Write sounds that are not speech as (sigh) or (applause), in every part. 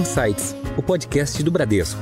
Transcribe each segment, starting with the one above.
Insights, o podcast do Bradesco.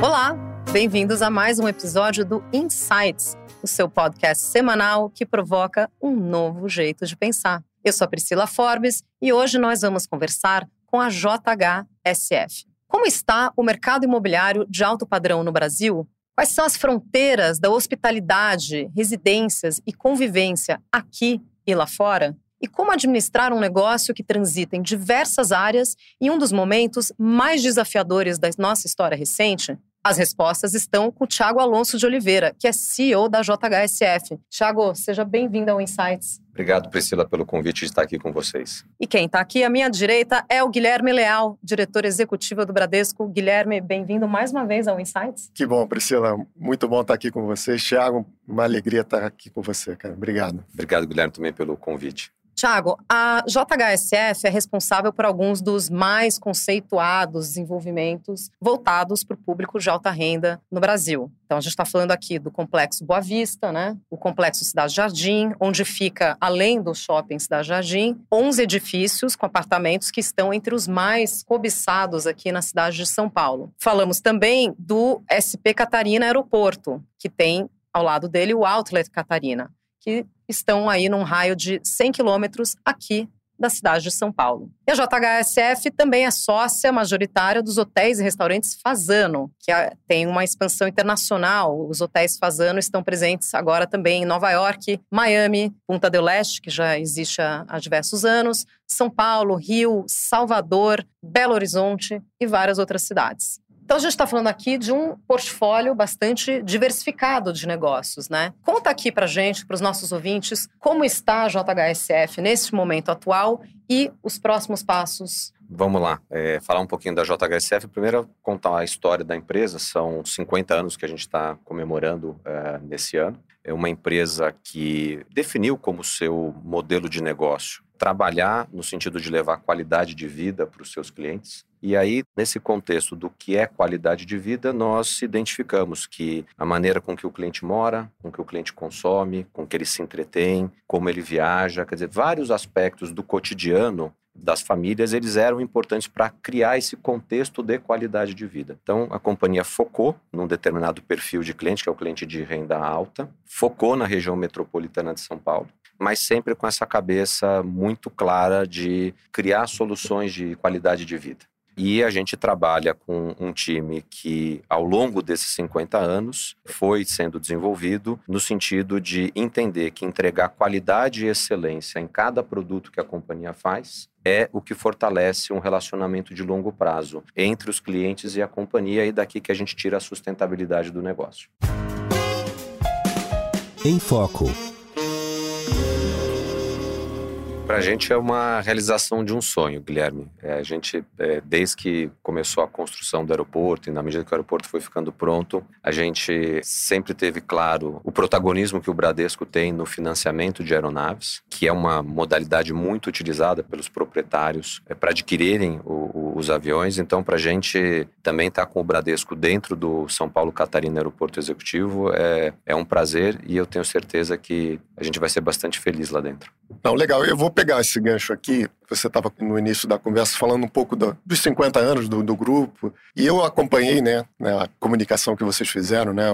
Olá, bem-vindos a mais um episódio do Insights, o seu podcast semanal que provoca um novo jeito de pensar. Eu sou a Priscila Forbes e hoje nós vamos conversar com a JHSF. Como está o mercado imobiliário de alto padrão no Brasil? Quais são as fronteiras da hospitalidade, residências e convivência aqui e lá fora? E como administrar um negócio que transita em diversas áreas em um dos momentos mais desafiadores da nossa história recente? As respostas estão com o Thiago Alonso de Oliveira, que é CEO da JHSF. Thiago, seja bem-vindo ao Insights. Obrigado, Priscila, pelo convite de estar aqui com vocês. E quem está aqui à minha direita é o Guilherme Leal, diretor executivo do Bradesco. Guilherme, bem-vindo mais uma vez ao Insights. Que bom, Priscila. Muito bom estar aqui com vocês. Thiago, uma alegria estar aqui com você, cara. Obrigado. Obrigado, Guilherme, também pelo convite. Tiago, a JHSF é responsável por alguns dos mais conceituados desenvolvimentos voltados para o público de alta renda no Brasil. Então, a gente está falando aqui do Complexo Boa Vista, né? o Complexo Cidade Jardim, onde fica, além do shopping Cidade Jardim, 11 edifícios com apartamentos que estão entre os mais cobiçados aqui na cidade de São Paulo. Falamos também do SP Catarina Aeroporto, que tem ao lado dele o Outlet Catarina que estão aí num raio de 100 quilômetros aqui da cidade de São Paulo. E a JHSF também é sócia majoritária dos hotéis e restaurantes Fazano, que tem uma expansão internacional. Os hotéis Fazano estão presentes agora também em Nova York, Miami, Punta del Este, que já existe há, há diversos anos, São Paulo, Rio, Salvador, Belo Horizonte e várias outras cidades. Então, a gente está falando aqui de um portfólio bastante diversificado de negócios, né? Conta aqui para gente, para os nossos ouvintes, como está a JHSF nesse momento atual e os próximos passos. Vamos lá, é, falar um pouquinho da JHSF. Primeiro, contar a história da empresa. São 50 anos que a gente está comemorando é, nesse ano. É uma empresa que definiu como seu modelo de negócio trabalhar no sentido de levar qualidade de vida para os seus clientes. E aí, nesse contexto do que é qualidade de vida, nós identificamos que a maneira com que o cliente mora, com que o cliente consome, com que ele se entretém, como ele viaja, quer dizer, vários aspectos do cotidiano das famílias, eles eram importantes para criar esse contexto de qualidade de vida. Então, a companhia focou num determinado perfil de cliente, que é o cliente de renda alta, focou na região metropolitana de São Paulo, mas sempre com essa cabeça muito clara de criar soluções de qualidade de vida. E a gente trabalha com um time que, ao longo desses 50 anos, foi sendo desenvolvido no sentido de entender que entregar qualidade e excelência em cada produto que a companhia faz é o que fortalece um relacionamento de longo prazo entre os clientes e a companhia, e daqui que a gente tira a sustentabilidade do negócio. Em Foco. Para a gente é uma realização de um sonho, Guilherme. É, a gente, é, desde que começou a construção do aeroporto e na medida que o aeroporto foi ficando pronto, a gente sempre teve claro o protagonismo que o Bradesco tem no financiamento de aeronaves, que é uma modalidade muito utilizada pelos proprietários é, para adquirirem o, o, os aviões. Então, para a gente também estar tá com o Bradesco dentro do São Paulo Catarina Aeroporto Executivo é, é um prazer e eu tenho certeza que a gente vai ser bastante feliz lá dentro. Não, legal. Eu vou pegar esse gancho aqui. Você estava no início da conversa falando um pouco do, dos 50 anos do, do, grupo. E eu acompanhei né, né, a comunicação que vocês fizeram, né,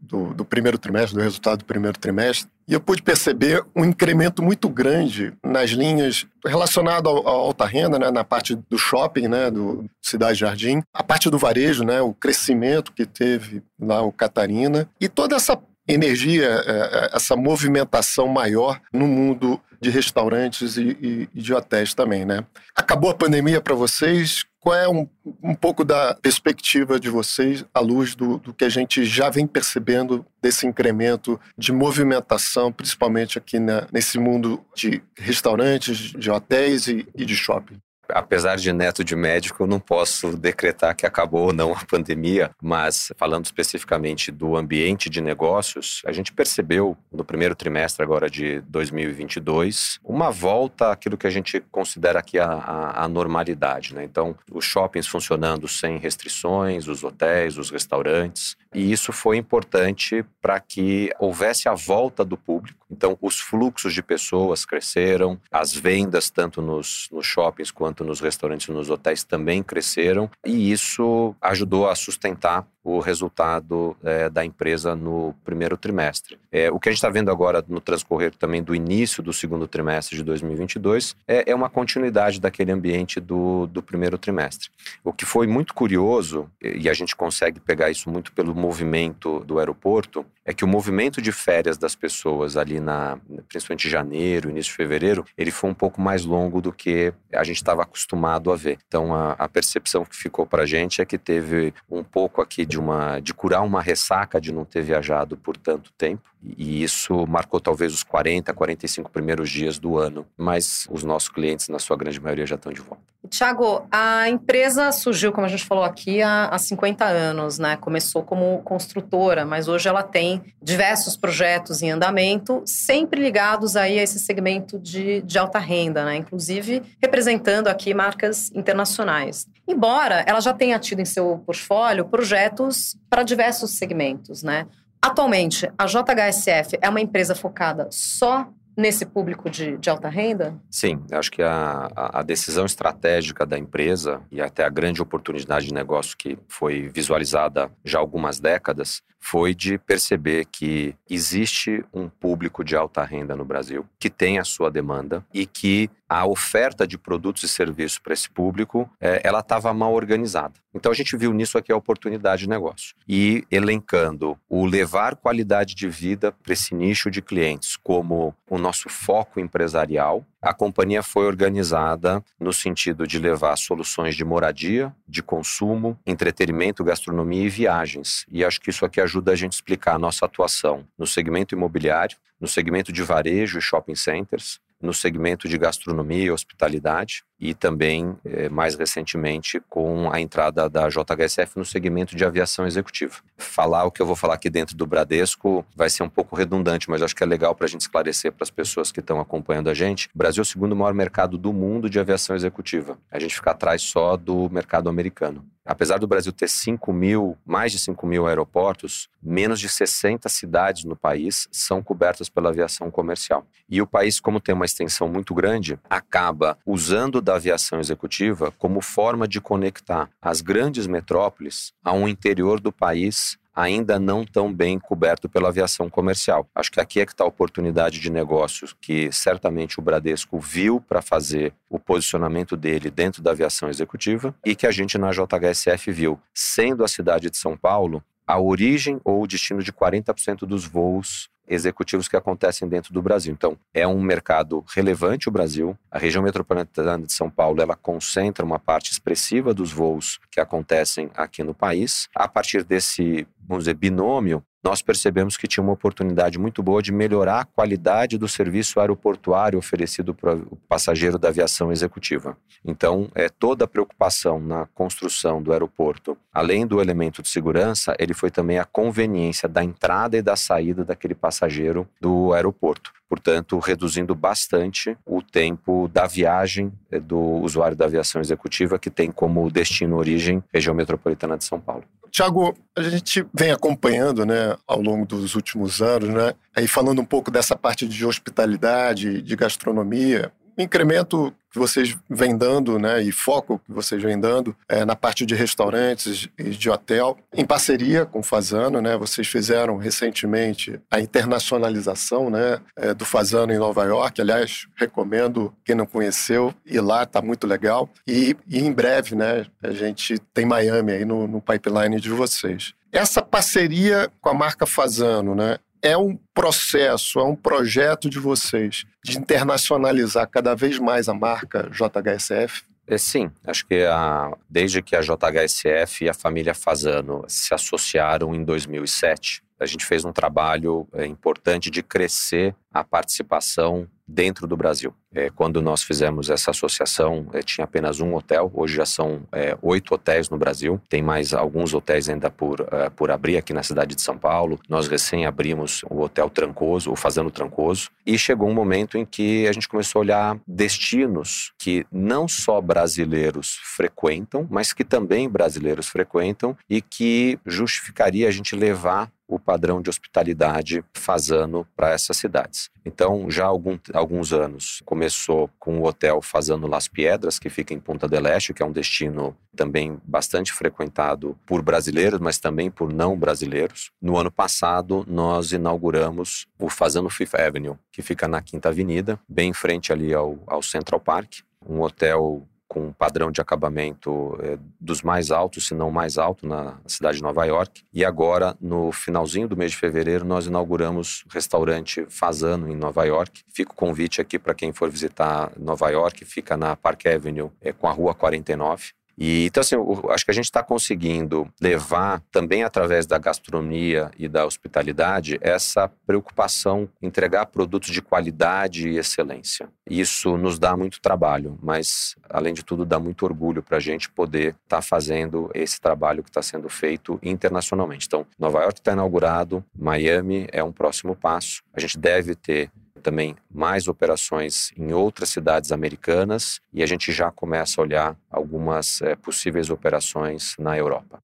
do, do primeiro trimestre, do resultado do primeiro trimestre. E eu pude perceber um incremento muito grande nas linhas relacionadas à alta renda, né, na parte do shopping, né, do Cidade Jardim, a parte do varejo, né, o crescimento que teve lá o Catarina e toda essa energia, é, é, essa movimentação maior no mundo de restaurantes e, e de hotéis também, né? Acabou a pandemia para vocês? Qual é um, um pouco da perspectiva de vocês à luz do, do que a gente já vem percebendo desse incremento de movimentação, principalmente aqui na, nesse mundo de restaurantes, de hotéis e, e de shopping? Apesar de neto de médico, eu não posso decretar que acabou ou não a pandemia, mas falando especificamente do ambiente de negócios, a gente percebeu no primeiro trimestre agora de 2022 uma volta àquilo que a gente considera aqui a, a, a normalidade. Né? Então, os shoppings funcionando sem restrições, os hotéis, os restaurantes, e isso foi importante para que houvesse a volta do público. Então, os fluxos de pessoas cresceram, as vendas, tanto nos, nos shoppings quanto nos restaurantes e nos hotéis, também cresceram, e isso ajudou a sustentar o resultado é, da empresa no primeiro trimestre. É, o que a gente está vendo agora no transcorrer também do início do segundo trimestre de 2022 é, é uma continuidade daquele ambiente do, do primeiro trimestre. O que foi muito curioso, e a gente consegue pegar isso muito pelo movimento do aeroporto, é que o movimento de férias das pessoas ali na, principalmente janeiro, início de fevereiro, ele foi um pouco mais longo do que a gente estava acostumado a ver. Então a, a percepção que ficou para a gente é que teve um pouco aqui de uma de curar uma ressaca de não ter viajado por tanto tempo e isso marcou talvez os 40, 45 primeiros dias do ano, mas os nossos clientes, na sua grande maioria, já estão de volta. Tiago, a empresa surgiu, como a gente falou aqui, há, há 50 anos, né? Começou como construtora, mas hoje ela tem diversos projetos em andamento, sempre ligados aí a esse segmento de, de alta renda, né? Inclusive representando aqui marcas internacionais. Embora ela já tenha tido em seu portfólio projetos para diversos segmentos, né? Atualmente, a JHSF é uma empresa focada só nesse público de, de alta renda? Sim, acho que a, a, decisão estratégica da empresa e até a grande oportunidade de negócio que foi visualizada já há algumas décadas foi de perceber que existe um público de alta renda no Brasil que tem a sua demanda e que a oferta de produtos e serviços para esse público é, ela estava mal organizada. Então a gente viu nisso aqui a oportunidade de negócio e elencando o levar qualidade de vida para esse nicho de clientes como o nosso foco empresarial a companhia foi organizada no sentido de levar soluções de moradia, de consumo, entretenimento, gastronomia e viagens. E acho que isso aqui ajuda a gente a explicar a nossa atuação no segmento imobiliário, no segmento de varejo e shopping centers, no segmento de gastronomia e hospitalidade e também, eh, mais recentemente, com a entrada da JHSF no segmento de aviação executiva. Falar o que eu vou falar aqui dentro do Bradesco vai ser um pouco redundante, mas acho que é legal para a gente esclarecer para as pessoas que estão acompanhando a gente. O Brasil é o segundo maior mercado do mundo de aviação executiva. A gente fica atrás só do mercado americano. Apesar do Brasil ter 5 mil, mais de 5 mil aeroportos, menos de 60 cidades no país são cobertas pela aviação comercial. E o país, como tem uma extensão muito grande, acaba usando da aviação executiva como forma de conectar as grandes metrópoles ao interior do país ainda não tão bem coberto pela aviação comercial. Acho que aqui é que está a oportunidade de negócios que certamente o Bradesco viu para fazer o posicionamento dele dentro da aviação executiva e que a gente na JHSF viu, sendo a cidade de São Paulo a origem ou o destino de 40% dos voos executivos que acontecem dentro do Brasil. Então, é um mercado relevante o Brasil. A região metropolitana de São Paulo, ela concentra uma parte expressiva dos voos que acontecem aqui no país. A partir desse, vamos dizer, binômio, nós percebemos que tinha uma oportunidade muito boa de melhorar a qualidade do serviço aeroportuário oferecido para o passageiro da aviação executiva. Então, é, toda a preocupação na construção do aeroporto, além do elemento de segurança, ele foi também a conveniência da entrada e da saída daquele passageiro do aeroporto portanto, reduzindo bastante o tempo da viagem é, do usuário da aviação executiva, que tem como destino origem região metropolitana de São Paulo. Tiago, a gente vem acompanhando, né, ao longo dos últimos anos, né, aí falando um pouco dessa parte de hospitalidade, de gastronomia, incremento que vocês vêm dando, né, e foco que vocês vêm dando é, na parte de restaurantes e de hotel, em parceria com o Fazano, né, vocês fizeram recentemente a internacionalização, né, é, do Fazano em Nova York, aliás, recomendo quem não conheceu ir lá, tá muito legal, e, e em breve, né, a gente tem Miami aí no, no pipeline de vocês. Essa parceria com a marca Fazano, né, é um processo, é um projeto de vocês de internacionalizar cada vez mais a marca JHSF? É, sim, acho que a, desde que a JHSF e a família Fazano se associaram em 2007, a gente fez um trabalho é, importante de crescer a participação dentro do Brasil. É, quando nós fizemos essa associação, é, tinha apenas um hotel, hoje já são é, oito hotéis no Brasil, tem mais alguns hotéis ainda por, é, por abrir aqui na cidade de São Paulo. Nós recém abrimos o Hotel Trancoso, o Fazendo Trancoso, e chegou um momento em que a gente começou a olhar destinos que não só brasileiros frequentam, mas que também brasileiros frequentam e que justificaria a gente levar o padrão de hospitalidade Fazano para essas cidades. Então, já há algum, alguns anos, começou com o hotel Fazano Las Piedras, que fica em Punta del Este, que é um destino também bastante frequentado por brasileiros, mas também por não brasileiros. No ano passado, nós inauguramos o Fazano Fifth Avenue, que fica na Quinta Avenida, bem em frente ali ao, ao Central Park. Um hotel com um padrão de acabamento é, dos mais altos, se não mais alto, na cidade de Nova York. E agora, no finalzinho do mês de fevereiro, nós inauguramos o restaurante Fazano, em Nova York. Fica o convite aqui para quem for visitar Nova York, fica na Park Avenue, é, com a Rua 49. E, então, assim, eu acho que a gente está conseguindo levar, também através da gastronomia e da hospitalidade, essa preocupação em entregar produtos de qualidade e excelência. Isso nos dá muito trabalho, mas, além de tudo, dá muito orgulho para a gente poder estar tá fazendo esse trabalho que está sendo feito internacionalmente. Então, Nova York está inaugurado, Miami é um próximo passo. A gente deve ter também mais operações em outras cidades americanas e a gente já começa a olhar algumas é, possíveis operações na Europa.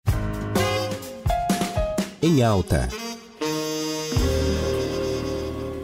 Em alta.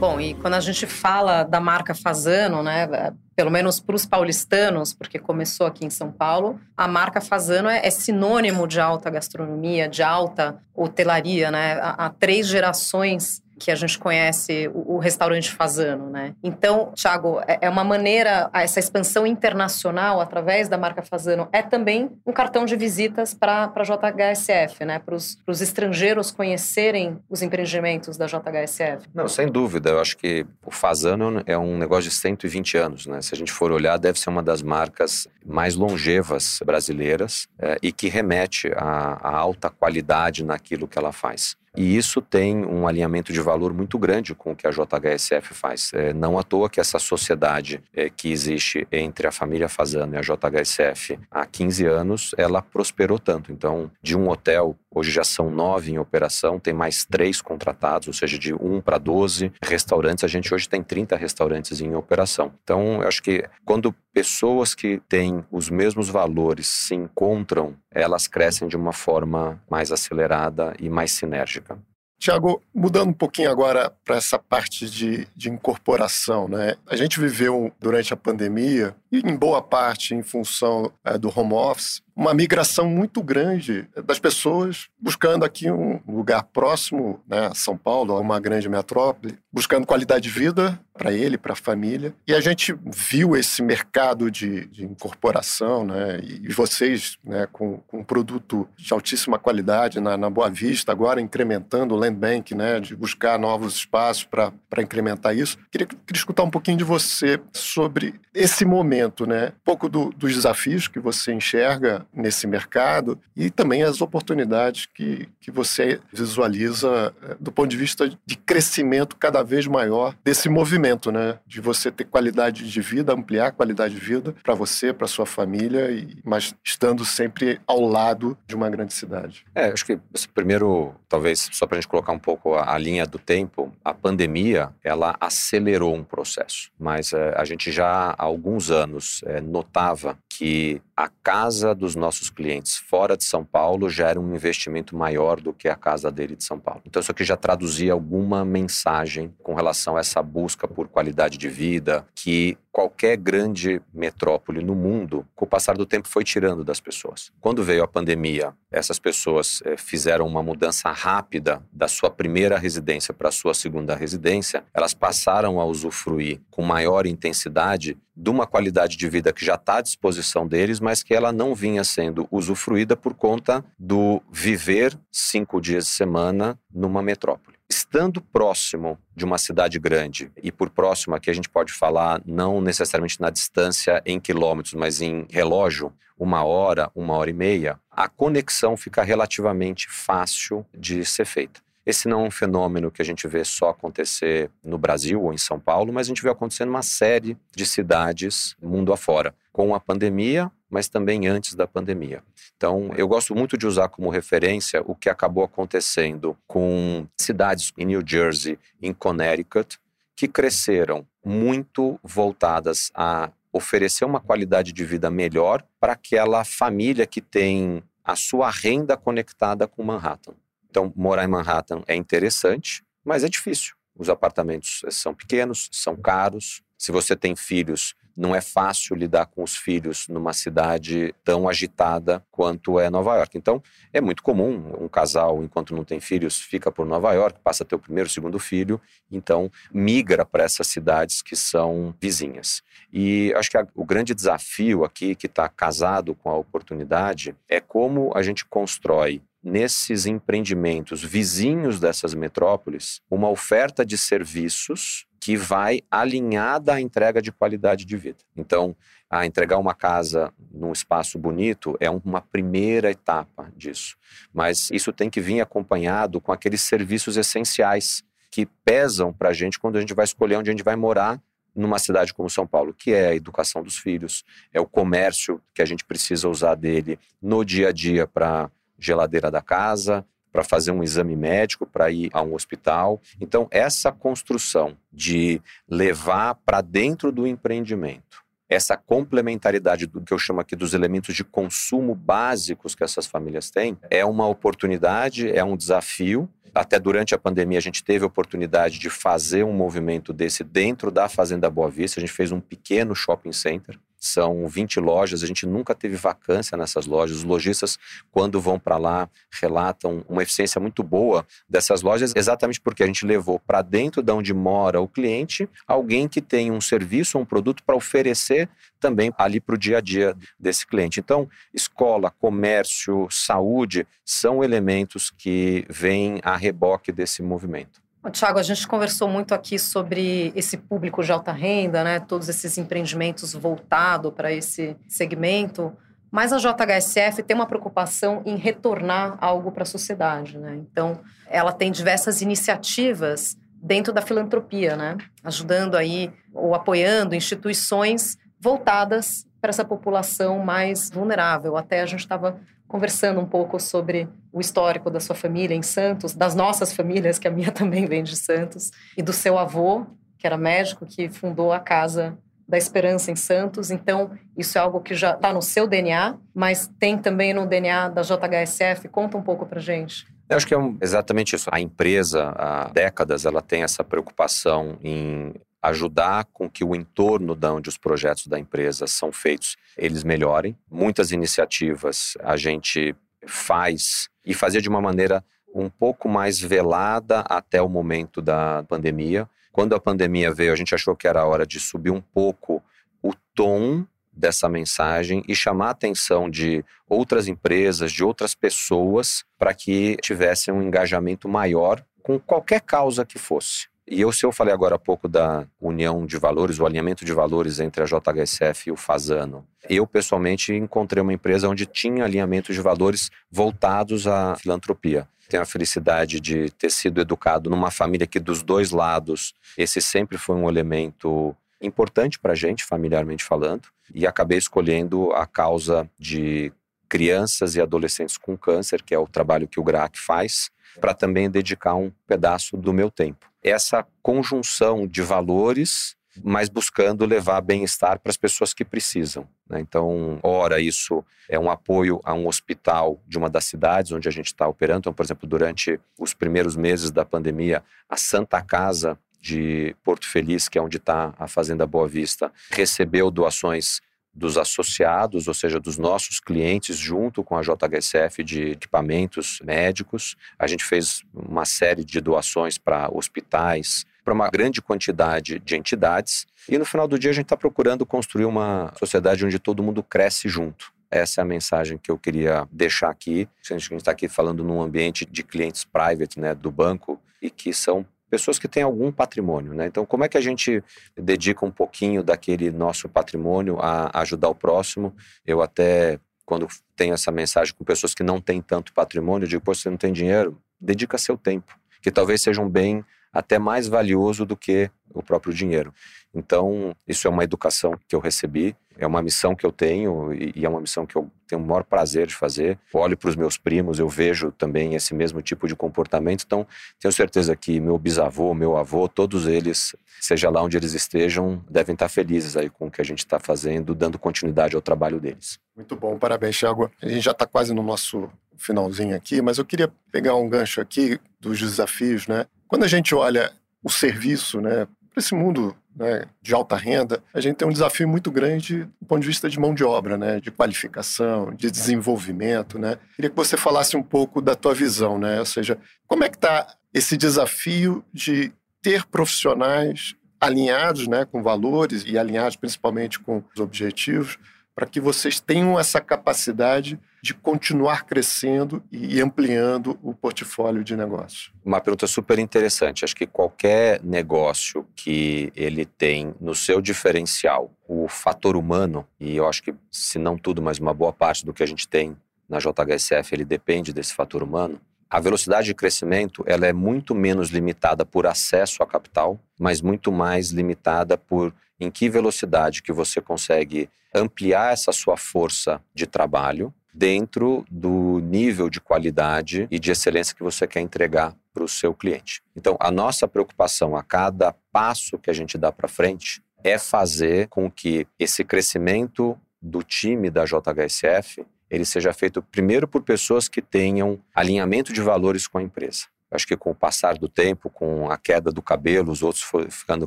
Bom, e quando a gente fala da marca Fazano, né, pelo menos para os paulistanos, porque começou aqui em São Paulo, a marca Fazano é, é sinônimo de alta gastronomia, de alta hotelaria, né? Há, há três gerações que a gente conhece o, o restaurante Fazano, né? Então, Thiago, é, é uma maneira, essa expansão internacional através da marca Fazano é também um cartão de visitas para a JHSF, né? Para os estrangeiros conhecerem os empreendimentos da JHSF. Não, sem dúvida. Eu acho que o Fazano é um negócio de 120 anos, né? Se a gente for olhar, deve ser uma das marcas mais longevas brasileiras é, e que remete à alta qualidade naquilo que ela faz. E isso tem um alinhamento de valor muito grande com o que a JHSF faz. É, não à toa que essa sociedade é, que existe entre a família Fazano e a JHSF há 15 anos, ela prosperou tanto. Então, de um hotel Hoje já são nove em operação, tem mais três contratados, ou seja, de um para 12 restaurantes. A gente hoje tem 30 restaurantes em operação. Então, eu acho que quando pessoas que têm os mesmos valores se encontram, elas crescem de uma forma mais acelerada e mais sinérgica. Tiago, mudando um pouquinho agora para essa parte de, de incorporação, né? A gente viveu durante a pandemia, em boa parte em função é, do home office, uma migração muito grande das pessoas buscando aqui um lugar próximo, né, São Paulo, uma grande metrópole, buscando qualidade de vida para ele, para a família. E a gente viu esse mercado de, de incorporação, né, e vocês né, com, com um produto de altíssima qualidade na, na Boa Vista, agora incrementando o Land Bank, né, de buscar novos espaços para incrementar isso. Queria, queria escutar um pouquinho de você sobre esse momento, né, um pouco do, dos desafios que você enxerga nesse mercado e também as oportunidades que, que você visualiza eh, do ponto de vista de crescimento cada vez maior desse movimento, né? De você ter qualidade de vida, ampliar a qualidade de vida para você, para sua família, e, mas estando sempre ao lado de uma grande cidade. É, acho que primeiro, talvez só para a gente colocar um pouco a, a, linha do tempo, a pandemia ela acelerou um processo, mas é, a gente já há alguns anos é, notava que a casa dos nossos clientes fora de São Paulo já era um investimento maior do que a casa dele de São Paulo. Então, isso aqui já traduzia alguma mensagem com relação a essa busca por qualidade de vida que qualquer grande metrópole no mundo, com o passar do tempo, foi tirando das pessoas. Quando veio a pandemia, essas pessoas eh, fizeram uma mudança rápida da sua primeira residência para a sua segunda residência, elas passaram a usufruir com maior intensidade de uma qualidade de vida que já está à disposição deles, mas que ela não vinha sendo usufruída por conta do viver cinco dias de semana numa metrópole. Estando próximo de uma cidade grande, e por próximo aqui a gente pode falar não necessariamente na distância em quilômetros, mas em relógio, uma hora, uma hora e meia, a conexão fica relativamente fácil de ser feita. Esse não é um fenômeno que a gente vê só acontecer no Brasil ou em São Paulo, mas a gente vê acontecer uma série de cidades mundo afora, com a pandemia, mas também antes da pandemia. Então, eu gosto muito de usar como referência o que acabou acontecendo com cidades em New Jersey, em Connecticut, que cresceram muito voltadas a oferecer uma qualidade de vida melhor para aquela família que tem a sua renda conectada com Manhattan. Então, morar em Manhattan é interessante, mas é difícil. Os apartamentos são pequenos, são caros. Se você tem filhos, não é fácil lidar com os filhos numa cidade tão agitada quanto é Nova York. Então, é muito comum um casal, enquanto não tem filhos, fica por Nova York, passa a ter o primeiro, segundo filho, então migra para essas cidades que são vizinhas. E acho que a, o grande desafio aqui, que está casado com a oportunidade, é como a gente constrói nesses empreendimentos vizinhos dessas metrópoles uma oferta de serviços que vai alinhada à entrega de qualidade de vida. Então, a entregar uma casa num espaço bonito é uma primeira etapa disso, mas isso tem que vir acompanhado com aqueles serviços essenciais que pesam para a gente quando a gente vai escolher onde a gente vai morar numa cidade como São Paulo, que é a educação dos filhos, é o comércio que a gente precisa usar dele no dia a dia para geladeira da casa, para fazer um exame médico, para ir a um hospital. Então, essa construção de levar para dentro do empreendimento essa complementaridade do que eu chamo aqui dos elementos de consumo básicos que essas famílias têm é uma oportunidade, é um desafio. Até durante a pandemia a gente teve a oportunidade de fazer um movimento desse dentro da Fazenda Boa Vista. A gente fez um pequeno shopping center são 20 lojas, a gente nunca teve vacância nessas lojas. Os lojistas, quando vão para lá, relatam uma eficiência muito boa dessas lojas, exatamente porque a gente levou para dentro de onde mora o cliente alguém que tem um serviço ou um produto para oferecer também ali para o dia a dia desse cliente. Então, escola, comércio, saúde são elementos que vêm a reboque desse movimento. Tiago, a gente conversou muito aqui sobre esse público de alta renda, né? Todos esses empreendimentos voltados para esse segmento. Mas a JHSF tem uma preocupação em retornar algo para a sociedade, né? Então, ela tem diversas iniciativas dentro da filantropia, né? Ajudando aí ou apoiando instituições voltadas para essa população mais vulnerável. Até a gente estava conversando um pouco sobre o histórico da sua família em Santos, das nossas famílias, que a minha (laughs) também vem de Santos, e do seu avô, que era médico, que fundou a Casa da Esperança em Santos. Então, isso é algo que já está no seu DNA, mas tem também no DNA da JHSF. Conta um pouco para gente. Eu acho que é um, exatamente isso. A empresa, há décadas, ela tem essa preocupação em ajudar com que o entorno de onde os projetos da empresa são feitos, eles melhorem. Muitas iniciativas a gente faz e fazia de uma maneira um pouco mais velada até o momento da pandemia. Quando a pandemia veio, a gente achou que era hora de subir um pouco o tom dessa mensagem e chamar a atenção de outras empresas, de outras pessoas, para que tivessem um engajamento maior com qualquer causa que fosse. E eu, se eu falei agora há pouco da união de valores, o alinhamento de valores entre a JHSF e o Fazano, eu pessoalmente encontrei uma empresa onde tinha alinhamento de valores voltados à filantropia. Tenho a felicidade de ter sido educado numa família que, dos dois lados, esse sempre foi um elemento importante para a gente, familiarmente falando, e acabei escolhendo a causa de crianças e adolescentes com câncer, que é o trabalho que o GRAC faz, para também dedicar um pedaço do meu tempo essa conjunção de valores, mas buscando levar bem-estar para as pessoas que precisam. Né? Então, ora, isso é um apoio a um hospital de uma das cidades onde a gente está operando. Então, por exemplo, durante os primeiros meses da pandemia, a Santa Casa de Porto Feliz, que é onde está a Fazenda Boa Vista, recebeu doações dos associados, ou seja, dos nossos clientes, junto com a JHSF de equipamentos médicos. A gente fez uma série de doações para hospitais, para uma grande quantidade de entidades. E no final do dia, a gente está procurando construir uma sociedade onde todo mundo cresce junto. Essa é a mensagem que eu queria deixar aqui. A gente está aqui falando num ambiente de clientes private né, do banco e que são pessoas que têm algum patrimônio, né? Então, como é que a gente dedica um pouquinho daquele nosso patrimônio a ajudar o próximo? Eu até quando tenho essa mensagem com pessoas que não têm tanto patrimônio, eu digo, pô, você não tem dinheiro, dedica seu tempo, que talvez seja um bem até mais valioso do que o próprio dinheiro. Então, isso é uma educação que eu recebi, é uma missão que eu tenho e é uma missão que eu tenho o maior prazer de fazer. olho para os meus primos, eu vejo também esse mesmo tipo de comportamento. Então, tenho certeza que meu bisavô, meu avô, todos eles, seja lá onde eles estejam, devem estar felizes aí com o que a gente está fazendo, dando continuidade ao trabalho deles. Muito bom, parabéns, Thiago. A gente já está quase no nosso finalzinho aqui, mas eu queria pegar um gancho aqui dos desafios, né? Quando a gente olha o serviço, né, para esse mundo né, de alta renda, a gente tem um desafio muito grande do ponto de vista de mão de obra, né, de qualificação, de desenvolvimento, né. Queria que você falasse um pouco da tua visão, né, ou seja, como é que está esse desafio de ter profissionais alinhados, né, com valores e alinhados principalmente com os objetivos, para que vocês tenham essa capacidade de continuar crescendo e ampliando o portfólio de negócio? Uma pergunta super interessante. Acho que qualquer negócio que ele tem no seu diferencial o fator humano, e eu acho que se não tudo, mas uma boa parte do que a gente tem na JHSF, ele depende desse fator humano. A velocidade de crescimento ela é muito menos limitada por acesso a capital, mas muito mais limitada por em que velocidade que você consegue ampliar essa sua força de trabalho dentro do nível de qualidade e de excelência que você quer entregar para o seu cliente. Então, a nossa preocupação a cada passo que a gente dá para frente é fazer com que esse crescimento do time da JHSF ele seja feito primeiro por pessoas que tenham alinhamento de valores com a empresa. Acho que com o passar do tempo, com a queda do cabelo, os outros ficando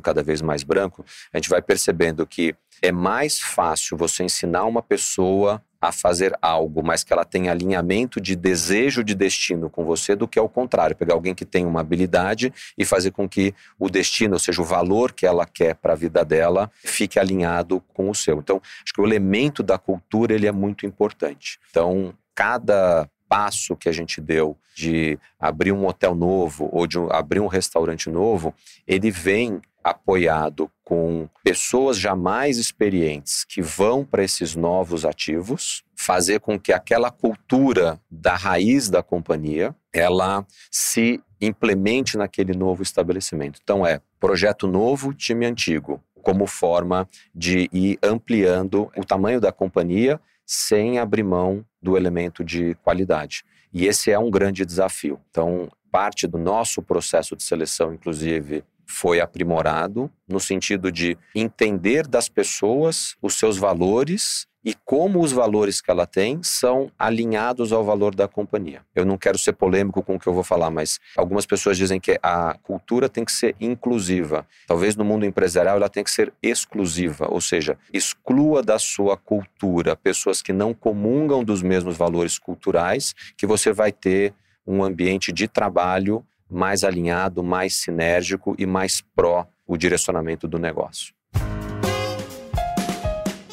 cada vez mais branco, a gente vai percebendo que é mais fácil você ensinar uma pessoa a fazer algo, mas que ela tenha alinhamento de desejo de destino com você, do que ao contrário, pegar alguém que tem uma habilidade e fazer com que o destino, ou seja, o valor que ela quer para a vida dela, fique alinhado com o seu. Então, acho que o elemento da cultura ele é muito importante. Então, cada passo que a gente deu de abrir um hotel novo ou de abrir um restaurante novo, ele vem apoiado com pessoas já mais experientes que vão para esses novos ativos, fazer com que aquela cultura da raiz da companhia ela se implemente naquele novo estabelecimento. Então é projeto novo, time antigo, como forma de ir ampliando o tamanho da companhia sem abrir mão do elemento de qualidade. E esse é um grande desafio. Então, parte do nosso processo de seleção, inclusive, foi aprimorado no sentido de entender das pessoas os seus valores e como os valores que ela tem são alinhados ao valor da companhia. Eu não quero ser polêmico com o que eu vou falar, mas algumas pessoas dizem que a cultura tem que ser inclusiva. Talvez no mundo empresarial ela tem que ser exclusiva, ou seja, exclua da sua cultura pessoas que não comungam dos mesmos valores culturais, que você vai ter um ambiente de trabalho mais alinhado, mais sinérgico e mais pró o direcionamento do negócio.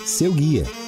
Seu guia.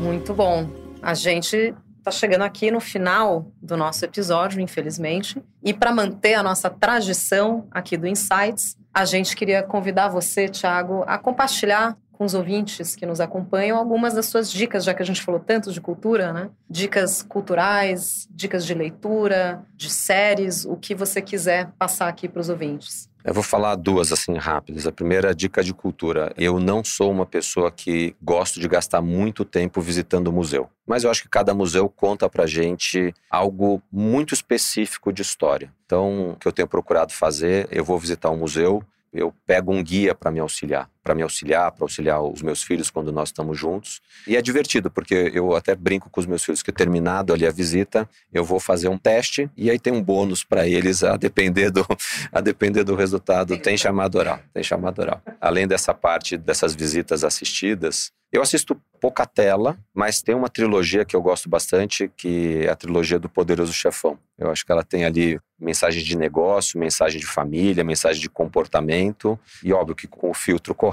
Muito bom. A gente está chegando aqui no final do nosso episódio, infelizmente. E para manter a nossa tradição aqui do Insights, a gente queria convidar você, Thiago, a compartilhar com os ouvintes que nos acompanham algumas das suas dicas, já que a gente falou tanto de cultura, né? Dicas culturais, dicas de leitura, de séries, o que você quiser passar aqui para os ouvintes. Eu vou falar duas assim rápidas. A primeira dica de cultura. Eu não sou uma pessoa que gosto de gastar muito tempo visitando o museu, mas eu acho que cada museu conta pra gente algo muito específico de história. Então, o que eu tenho procurado fazer, eu vou visitar um museu, eu pego um guia para me auxiliar, para me auxiliar, para auxiliar os meus filhos quando nós estamos juntos. E é divertido, porque eu até brinco com os meus filhos que terminado ali a visita, eu vou fazer um teste e aí tem um bônus para eles a depender do (laughs) a depender do resultado. Tem chamado oral, tem chamado oral. Além dessa parte dessas visitas assistidas, eu assisto pouca tela, mas tem uma trilogia que eu gosto bastante, que é a trilogia do Poderoso Chefão. Eu acho que ela tem ali mensagem de negócio, mensagem de família, mensagem de comportamento e óbvio que com o filtro correto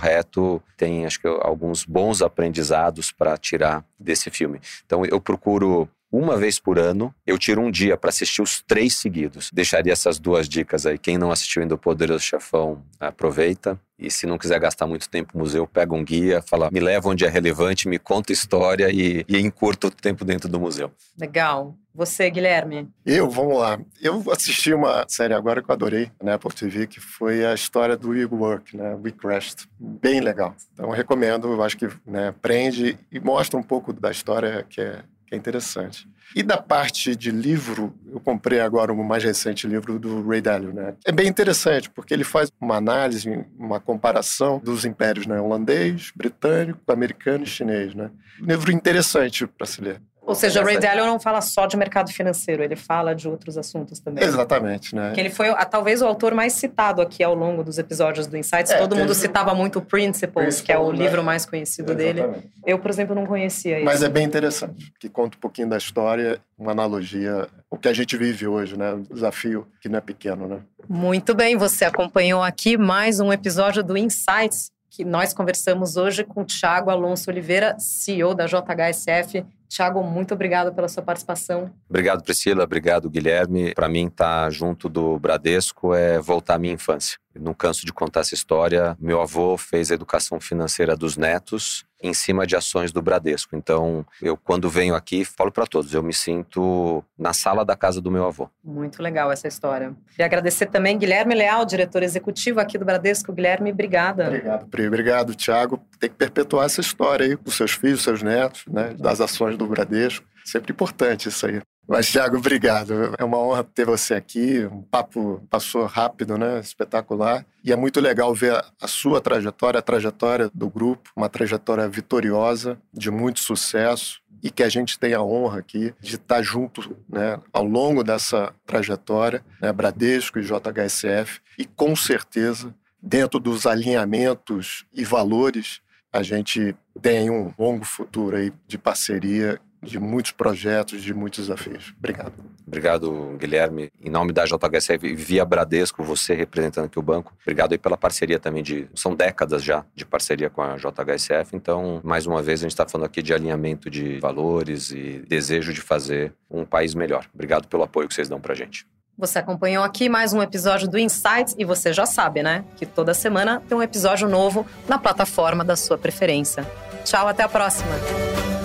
tem acho que alguns bons aprendizados para tirar desse filme. Então eu procuro uma vez por ano, eu tiro um dia para assistir os três seguidos. Deixaria essas duas dicas aí. Quem não assistiu ainda o Poderoso Chefão, aproveita. E se não quiser gastar muito tempo no museu, pega um guia, fala, me leva onde é relevante, me conta história e, e encurta o tempo dentro do museu. Legal. Você, Guilherme? Eu, vamos lá. Eu assisti uma série agora que eu adorei na Apple TV, que foi a história do WeWork, né? We Crashed. Bem legal. Então, recomendo. Eu acho que né, prende e mostra um pouco da história que é que é interessante. E da parte de livro, eu comprei agora o mais recente livro do Ray Dalio, né? É bem interessante, porque ele faz uma análise, uma comparação dos impérios, né? Holandês, britânico, americano e chinês, né? Livro interessante para se ler. Ou seja, o Ray Dalio não fala só de mercado financeiro, ele fala de outros assuntos também. Exatamente, né? Que ele foi talvez o autor mais citado aqui ao longo dos episódios do Insights. É, Todo mundo citava muito o Principles, Principle, que é o né? livro mais conhecido Exatamente. dele. Eu, por exemplo, não conhecia isso. Mas é bem interessante, que conta um pouquinho da história, uma analogia, o que a gente vive hoje, né? Um desafio que não é pequeno, né? Muito bem, você acompanhou aqui mais um episódio do Insights que nós conversamos hoje com o Thiago Alonso Oliveira, CEO da JHSF. Tiago, muito obrigado pela sua participação. Obrigado, Priscila. Obrigado, Guilherme. Para mim, estar tá junto do Bradesco é voltar à minha infância. Não canso de contar essa história. Meu avô fez a educação financeira dos netos em cima de ações do Bradesco. Então, eu quando venho aqui, falo para todos, eu me sinto na sala da casa do meu avô. Muito legal essa história. E agradecer também Guilherme Leal, diretor executivo aqui do Bradesco. Guilherme, obrigada. Obrigado, Pri. Obrigado, Tiago. Tem que perpetuar essa história aí com seus filhos, seus netos, né, das ações do Bradesco. Sempre importante isso aí. Mas, Thiago, obrigado. É uma honra ter você aqui. Um papo passou rápido, né? Espetacular. E é muito legal ver a sua trajetória, a trajetória do grupo, uma trajetória vitoriosa, de muito sucesso e que a gente tem a honra aqui de estar junto né, ao longo dessa trajetória, né, Bradesco e JHSF, e com certeza, dentro dos alinhamentos e valores, a gente tem um longo futuro aí de parceria de muitos projetos, de muitos desafios. Obrigado. Obrigado, Guilherme. Em nome da JHSF, via Bradesco, você representando aqui o banco. Obrigado aí pela parceria também de. São décadas já de parceria com a JHSF. Então, mais uma vez, a gente está falando aqui de alinhamento de valores e desejo de fazer um país melhor. Obrigado pelo apoio que vocês dão para a gente. Você acompanhou aqui mais um episódio do Insights e você já sabe, né? Que toda semana tem um episódio novo na plataforma da sua preferência. Tchau, até a próxima!